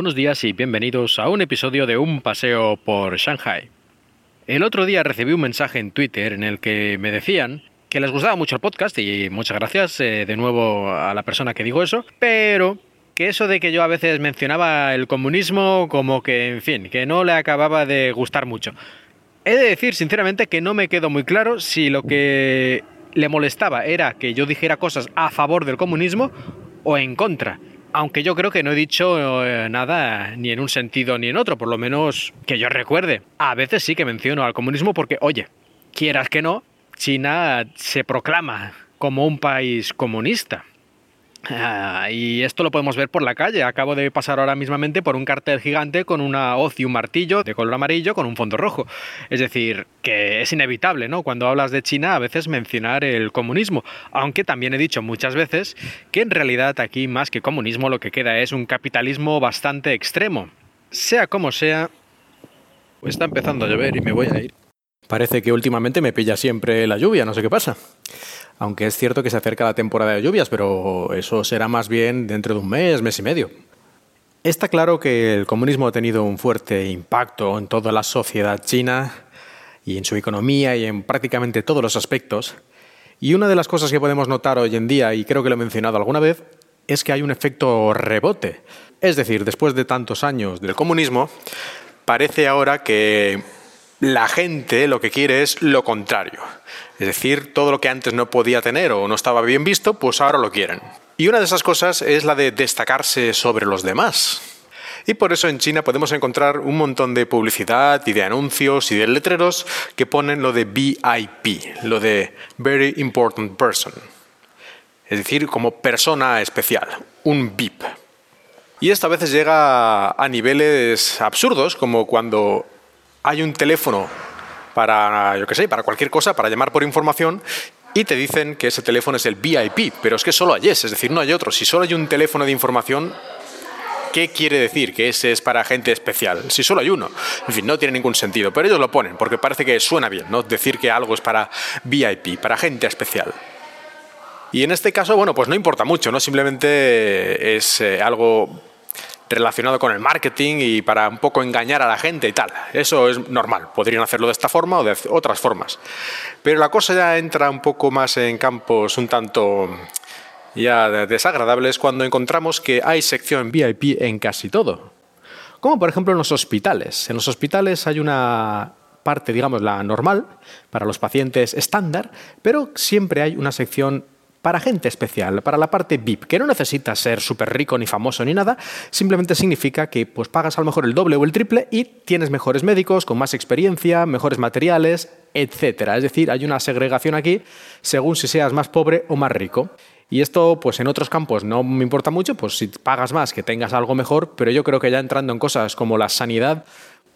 Buenos días y bienvenidos a un episodio de Un paseo por Shanghai. El otro día recibí un mensaje en Twitter en el que me decían que les gustaba mucho el podcast y muchas gracias eh, de nuevo a la persona que dijo eso, pero que eso de que yo a veces mencionaba el comunismo como que, en fin, que no le acababa de gustar mucho. He de decir sinceramente que no me quedó muy claro si lo que le molestaba era que yo dijera cosas a favor del comunismo o en contra. Aunque yo creo que no he dicho eh, nada ni en un sentido ni en otro, por lo menos que yo recuerde. A veces sí que menciono al comunismo porque, oye, quieras que no, China se proclama como un país comunista. Ah, y esto lo podemos ver por la calle. Acabo de pasar ahora mismamente por un cartel gigante con una hoz y un martillo de color amarillo con un fondo rojo. Es decir, que es inevitable, ¿no? Cuando hablas de China a veces mencionar el comunismo. Aunque también he dicho muchas veces que en realidad aquí más que comunismo lo que queda es un capitalismo bastante extremo. Sea como sea... Está empezando a llover y me voy a ir. Parece que últimamente me pilla siempre la lluvia, no sé qué pasa. Aunque es cierto que se acerca la temporada de lluvias, pero eso será más bien dentro de un mes, mes y medio. Está claro que el comunismo ha tenido un fuerte impacto en toda la sociedad china y en su economía y en prácticamente todos los aspectos. Y una de las cosas que podemos notar hoy en día, y creo que lo he mencionado alguna vez, es que hay un efecto rebote. Es decir, después de tantos años del comunismo, parece ahora que la gente lo que quiere es lo contrario. Es decir, todo lo que antes no podía tener o no estaba bien visto, pues ahora lo quieren. Y una de esas cosas es la de destacarse sobre los demás. Y por eso en China podemos encontrar un montón de publicidad y de anuncios y de letreros que ponen lo de VIP, lo de Very Important Person. Es decir, como persona especial, un VIP. Y esto a veces llega a niveles absurdos, como cuando hay un teléfono para, yo qué sé, para cualquier cosa, para llamar por información, y te dicen que ese teléfono es el VIP, pero es que solo hay ese, es decir, no hay otro. Si solo hay un teléfono de información, ¿qué quiere decir que ese es para gente especial? Si solo hay uno. En fin, no tiene ningún sentido, pero ellos lo ponen porque parece que suena bien, ¿no? Decir que algo es para VIP, para gente especial. Y en este caso, bueno, pues no importa mucho, ¿no? Simplemente es eh, algo relacionado con el marketing y para un poco engañar a la gente y tal. Eso es normal, podrían hacerlo de esta forma o de otras formas. Pero la cosa ya entra un poco más en campos un tanto ya desagradables cuando encontramos que hay sección VIP en casi todo. Como por ejemplo en los hospitales. En los hospitales hay una parte, digamos, la normal, para los pacientes estándar, pero siempre hay una sección para gente especial, para la parte VIP, que no necesita ser súper rico ni famoso ni nada, simplemente significa que pues pagas a lo mejor el doble o el triple y tienes mejores médicos, con más experiencia, mejores materiales, etc. Es decir, hay una segregación aquí según si seas más pobre o más rico. Y esto, pues en otros campos no me importa mucho, pues si pagas más, que tengas algo mejor, pero yo creo que ya entrando en cosas como la sanidad,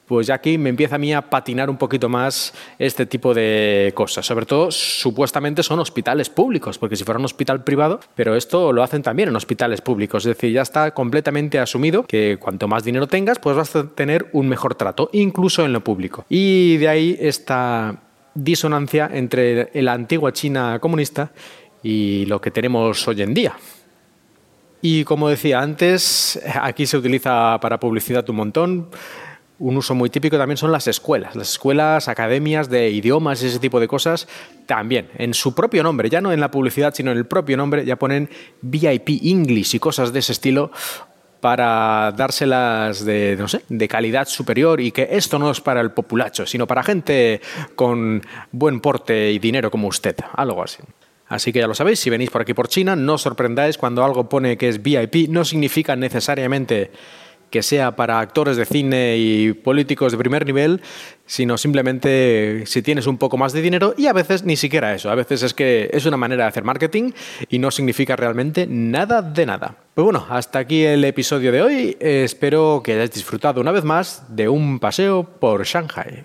pues ya aquí me empieza a mí a patinar un poquito más este tipo de cosas. Sobre todo, supuestamente son hospitales públicos, porque si fuera un hospital privado, pero esto lo hacen también en hospitales públicos. Es decir, ya está completamente asumido que cuanto más dinero tengas, pues vas a tener un mejor trato, incluso en lo público. Y de ahí esta disonancia entre la antigua China comunista y lo que tenemos hoy en día. Y como decía antes, aquí se utiliza para publicidad un montón un uso muy típico también son las escuelas, las escuelas, academias de idiomas y ese tipo de cosas también. En su propio nombre, ya no en la publicidad, sino en el propio nombre, ya ponen VIP English y cosas de ese estilo para dárselas de, no sé, de calidad superior y que esto no es para el populacho, sino para gente con buen porte y dinero como usted, algo así. Así que ya lo sabéis, si venís por aquí por China, no os sorprendáis cuando algo pone que es VIP, no significa necesariamente que sea para actores de cine y políticos de primer nivel, sino simplemente si tienes un poco más de dinero y a veces ni siquiera eso, a veces es que es una manera de hacer marketing y no significa realmente nada de nada. Pues bueno, hasta aquí el episodio de hoy, espero que hayáis disfrutado una vez más de un paseo por Shanghai.